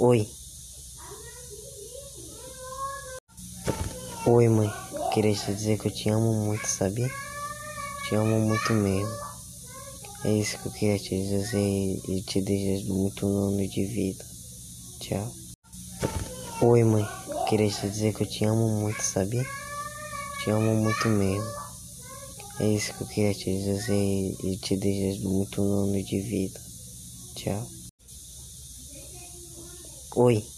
Oi. Oi, mãe. Queria te dizer que eu te amo muito, sabia? Te amo muito mesmo. É isso que eu queria te dizer e te desejo muito ano de vida. Tchau. Oi, mãe. Queria te dizer que eu te amo muito, sabia? Te amo muito mesmo. É isso que eu queria te dizer e te desejo muito ano de vida. Tchau. Oi.